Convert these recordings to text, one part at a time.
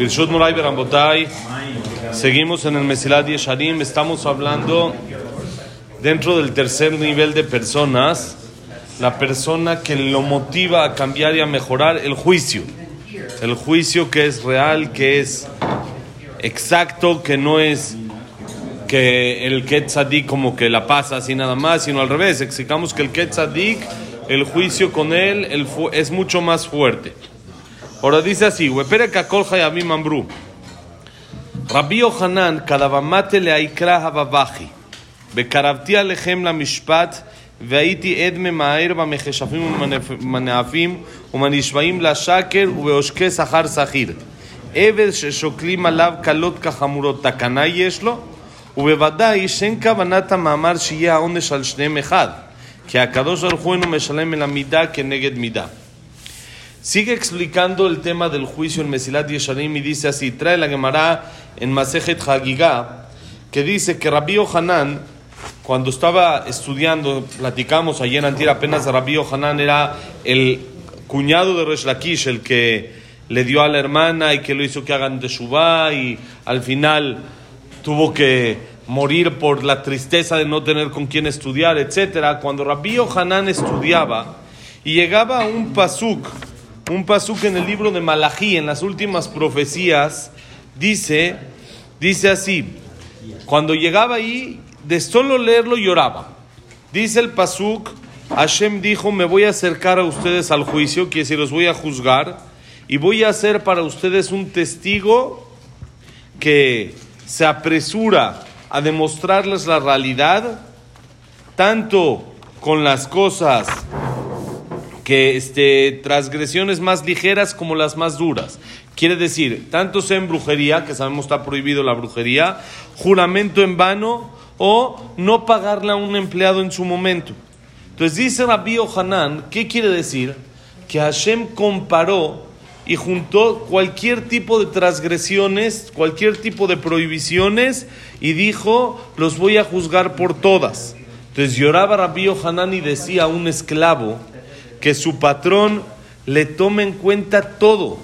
Birshut Moray Berambotay. Seguimos en el Mesilat Yesharim. Estamos hablando dentro del tercer nivel de personas, la persona que lo motiva a cambiar y a mejorar el juicio. El juicio que es real, que es exacto, que no es que el Ketzadik como que la pasa así nada más, sino al revés. Explicamos que el Ketzadik, el juicio con él el es mucho más fuerte. Ahora dice así, Wepere kakol hayamim mambru. Rabbi Yohanan, kadavamate le aikra havabachi. וקרבתי עליכם למשפט, והייתי עד ממהר במכשפים ומנאפים ומנשבעים לשקר ובעושקי שכר שכיר. עבד ששוקלים עליו קלות כחמורות, תקנה יש לו? ובוודאי שאין כוונת המאמר שיהיה העונש על שניהם אחד, כי הקדוש ברוך הוא אינו משלם אל המידה כנגד מידה. Sigue explicando el tema del juicio en Mesilat Yesharim y dice así, trae la Gemara en Masejet Hagigah, que dice que Rabbi Hanan, cuando estaba estudiando, platicamos ayer en apenas Rabbi Hanan era el cuñado de Resh Lakish, el que le dio a la hermana y que lo hizo que hagan de Shubá y al final tuvo que morir por la tristeza de no tener con quién estudiar, etc. Cuando Rabbi Hanan estudiaba y llegaba a un pasuk, un pasuk en el libro de Malají, en las últimas profecías, dice, dice así, cuando llegaba ahí, de solo leerlo lloraba. Dice el pasuk, Hashem dijo, me voy a acercar a ustedes al juicio, que si los voy a juzgar, y voy a hacer para ustedes un testigo que se apresura a demostrarles la realidad, tanto con las cosas que este, transgresiones más ligeras como las más duras. Quiere decir, tanto sea en brujería, que sabemos está prohibido la brujería, juramento en vano o no pagarle a un empleado en su momento. Entonces dice Rabbi Hanan, ¿qué quiere decir? Que Hashem comparó y juntó cualquier tipo de transgresiones, cualquier tipo de prohibiciones y dijo, los voy a juzgar por todas. Entonces lloraba Rabbi Hanan y decía a un esclavo, que su patrón le tome en cuenta todo,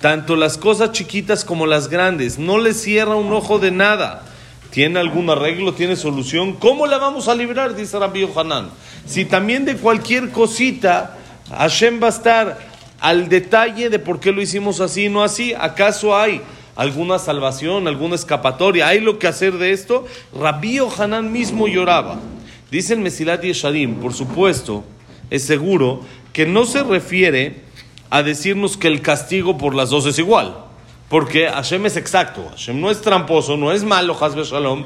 tanto las cosas chiquitas como las grandes, no le cierra un ojo de nada. ¿Tiene algún arreglo? ¿Tiene solución? ¿Cómo la vamos a librar? Dice Rabbi Hanan. Si también de cualquier cosita Hashem va a estar al detalle de por qué lo hicimos así y no así, ¿acaso hay alguna salvación, alguna escapatoria? ¿Hay lo que hacer de esto? Rabbi Hanan mismo lloraba. Dice el Mesilat Yesharim, por supuesto, es seguro que no se refiere a decirnos que el castigo por las dos es igual. Porque Hashem es exacto, Hashem no es tramposo, no es malo, Hasbe Shalom.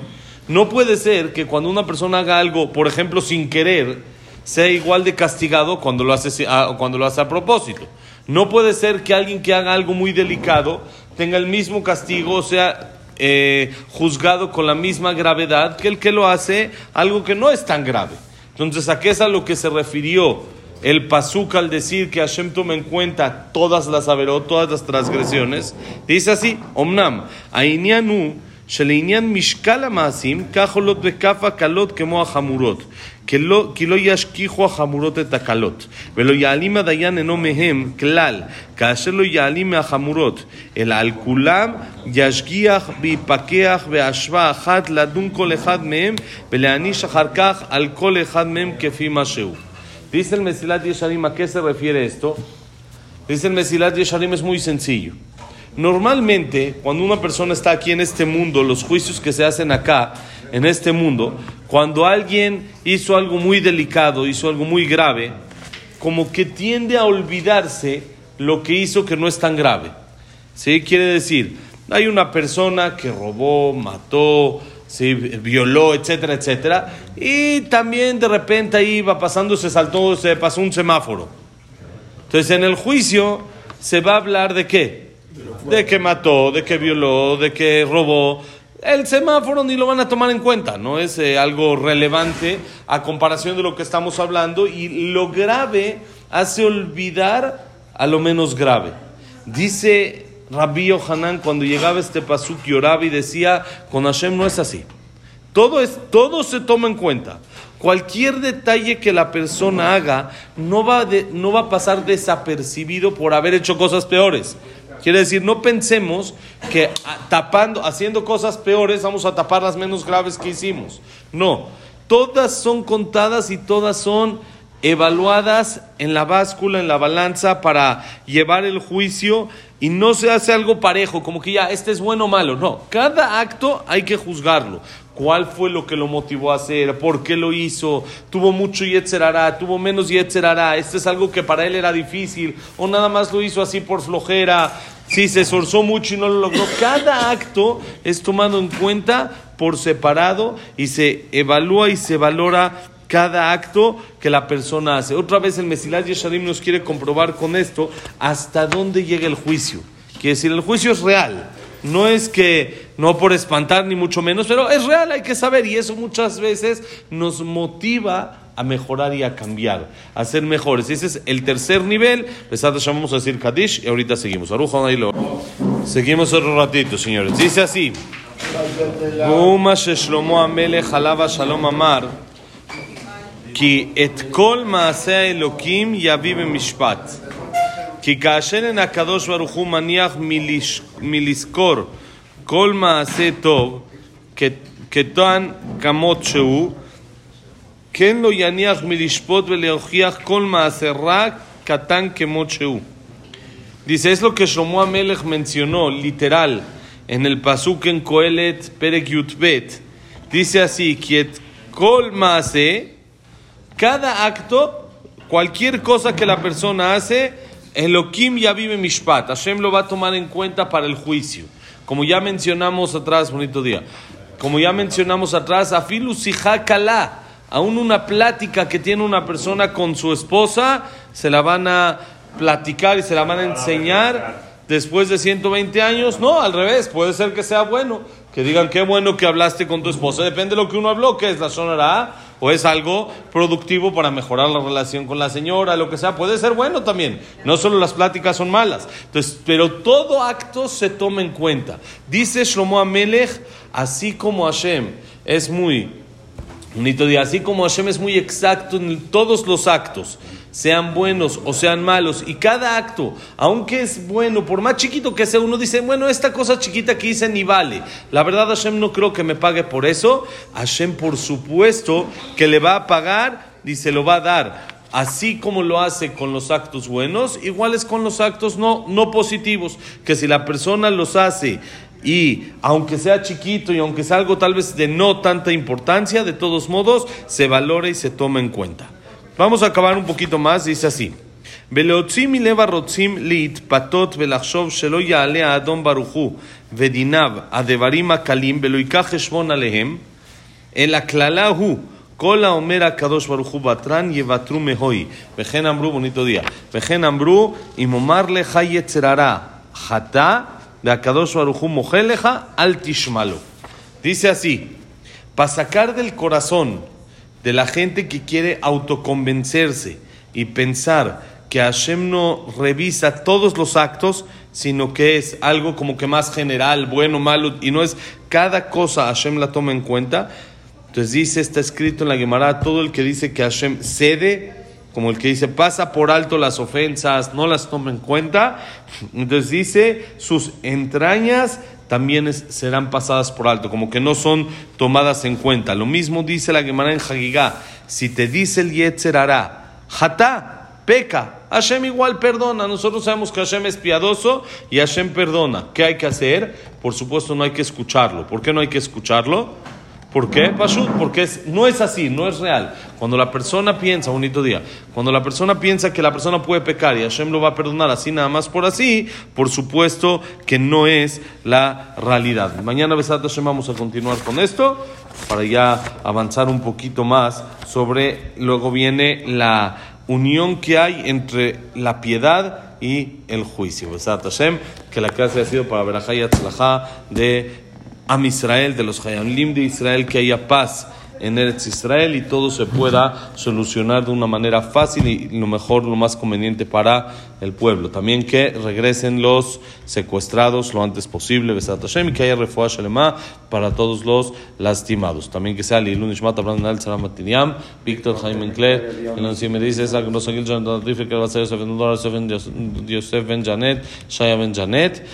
No puede ser que cuando una persona haga algo, por ejemplo, sin querer, sea igual de castigado cuando lo hace, cuando lo hace a propósito. No puede ser que alguien que haga algo muy delicado tenga el mismo castigo, o sea, eh, juzgado con la misma gravedad que el que lo hace algo que no es tan grave. Entonces, ¿a qué es a lo que se refirió el pasuk al decir que Hashem toma en cuenta todas las averot, todas las transgresiones? Dice así, Omnam, Ainianu, שלעניין משקל המעשים, כך עולות בכף הקלות כמו החמורות. כי לא, כי לא ישכיחו החמורות את הקלות, ולא יעלים הדיין אינו מהם כלל, כאשר לא יעלים מהחמורות, אלא על כולם ישגיח ויפקח בהשוואה אחת לדון כל אחד מהם, ולהעניש אחר כך על כל אחד מהם כפי מה שהוא. Dice el Mesilat Yesharim, ¿a qué se refiere esto? Dice el Mesilat Yesharim, es muy sencillo. Normalmente, cuando una persona está aquí en este mundo, los juicios que se hacen acá, en este mundo, cuando alguien hizo algo muy delicado, hizo algo muy grave, como que tiende a olvidarse lo que hizo que no es tan grave. ¿Sí? Quiere decir, hay una persona que robó, mató, ¿sí? violó, etcétera, etcétera, y también de repente ahí va pasando, se saltó, se pasó un semáforo. Entonces en el juicio se va a hablar de qué? de que mató, de que violó, de que robó. El semáforo ni lo van a tomar en cuenta, no es eh, algo relevante a comparación de lo que estamos hablando y lo grave hace olvidar a lo menos grave. Dice Rabbi Yohanan cuando llegaba este pasuk lloraba y decía, con Hashem no es así. Todo, es, todo se toma en cuenta. Cualquier detalle que la persona haga no va, no va a pasar desapercibido por haber hecho cosas peores Quiere decir, no pensemos que tapando, haciendo cosas peores, vamos a tapar las menos graves que hicimos. No, todas son contadas y todas son evaluadas en la báscula, en la balanza para llevar el juicio y no se hace algo parejo, como que ya, este es bueno o malo. No, cada acto hay que juzgarlo. ¿Cuál fue lo que lo motivó a hacer? ¿Por qué lo hizo? ¿Tuvo mucho yetzerará? ¿Tuvo menos yetzerará? ¿Este es algo que para él era difícil? ¿O nada más lo hizo así por flojera? Sí, se esforzó mucho y no lo logró. Cada acto es tomado en cuenta por separado y se evalúa y se valora cada acto que la persona hace. Otra vez el Mesilat Yesharim nos quiere comprobar con esto hasta dónde llega el juicio. Quiere decir, el juicio es real. No es que, no por espantar ni mucho menos, pero es real, hay que saber. Y eso muchas veces nos motiva a mejorar y a cambiar, a ser mejores. Ese es el tercer nivel. vamos a decir Kadish y ahorita seguimos. Seguimos otro ratito, señores. Dice así. Shalom Amar. כי את כל מעשה האלוקים יביא במשפט. כי כאשר אין הקדוש ברוך הוא מניח מלש... מלזכור כל מעשה טוב, קטן כמות שהוא, כן לא יניח מלשפוט ולהוכיח כל מעשה רע קטן כמות שהוא. Dice, es lo que Shlomo Amelech mencionó, literal, en el pasuk en Coelet, Perek Yutbet. Dice así, que kol maase, cada acto, cualquier cosa que la persona hace, Elohim ya vive Mishpat. Hashem lo va a tomar en cuenta para el juicio. Como ya mencionamos atrás, bonito día. Como ya mencionamos atrás, Afilu Kala. Aún una plática que tiene una persona con su esposa, se la van a platicar y se la van a enseñar después de 120 años. No, al revés, puede ser que sea bueno. Que digan, qué bueno que hablaste con tu esposa. Depende de lo que uno habló, que es la sonará o es algo productivo para mejorar la relación con la señora, lo que sea, puede ser bueno también. No solo las pláticas son malas. Entonces, pero todo acto se toma en cuenta. Dice Shlomo Amelech, así como Hashem es muy bonito día, así como Hashem es muy exacto en todos los actos sean buenos o sean malos, y cada acto, aunque es bueno, por más chiquito que sea, uno dice, bueno, esta cosa chiquita que hice ni vale. La verdad, Hashem no creo que me pague por eso. Hashem, por supuesto, que le va a pagar y se lo va a dar. Así como lo hace con los actos buenos, igual es con los actos no, no positivos, que si la persona los hace y aunque sea chiquito y aunque sea algo tal vez de no tanta importancia, de todos modos se valora y se toma en cuenta. Vamos a acabar un poquito más, dice así. ולהוציא מלב הרוצים להתפתות ולחשוב שלא יעלה האדום ברוך הוא ודיניו הדברים הקלים ולא ייקח חשבון עליהם, אלא כללה הוא כל האומר הקדוש ברוך הוא בתרן יוותרו מהוי. וכן אמרו, בוניטו דיה, וכן אמרו, אם אומר לך יצר הרע חטא, והקדוש ברוך הוא מוחל לך, אל תשמע לו. Dice así, para sacar del corazón de la gente que quiere autoconvencerse y pensar que Hashem no revisa todos los actos, sino que es algo como que más general, bueno, malo, y no es cada cosa Hashem la toma en cuenta. Entonces dice, está escrito en la Gemara, todo el que dice que Hashem cede, como el que dice pasa por alto las ofensas, no las toma en cuenta. Entonces dice, sus entrañas también serán pasadas por alto, como que no son tomadas en cuenta. Lo mismo dice la Gemara en Hagigá, si te dice el Yetzer hará, jatá, peca, Hashem igual perdona. Nosotros sabemos que Hashem es piadoso y Hashem perdona. ¿Qué hay que hacer? Por supuesto no hay que escucharlo. ¿Por qué no hay que escucharlo? ¿Por qué, Pashut? Porque no es así, no es real. Cuando la persona piensa, bonito día, cuando la persona piensa que la persona puede pecar y Hashem lo va a perdonar así nada más por así, por supuesto que no es la realidad. Mañana, Besat Hashem, vamos a continuar con esto para ya avanzar un poquito más sobre, luego viene la unión que hay entre la piedad y el juicio. Besat Hashem, que la clase ha sido para Berajá y de Am Israel, de los Hayalim de Israel, que haya paz en Eretz Israel y todo se pueda solucionar de una manera fácil y lo mejor, lo más conveniente para el pueblo. También que regresen los secuestrados lo antes posible, Besat Hashem, y que haya refuah Shalema para todos los lastimados. También que sea Lilun Ishmat, Abraham Nal, Matiniam, Víctor Jaime Encler, en los me dice, esa que nos seguir, que va a ser Yosef Ben Janet, Shaya Ben Janet,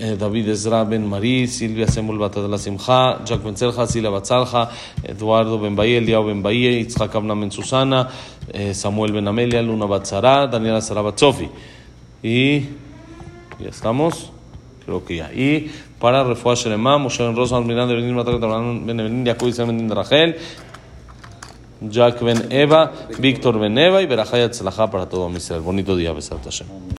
eh, David Ezra Ben Marí, Silvia Semul Batadla Simcha, Jack Benzelja, Sila Batzalja, Eduardo Ben Bahía, Eliao Ben Bahía, Itzhak Abna Ben Susana, eh, Samuel Ben Amelia, Luna Batzara, Daniela Sara Batzofi. Y ya estamos, creo que ya. Y para Refuah Moshe Ben Rosa, Miranda Ben Matar, Ben Evelyn, Yacuy Ben Rachel, Jack Ben Eva, Víctor Ben Eva y Berajaya Tzelaja para todo mi ser Bonito día, Besat Hashem.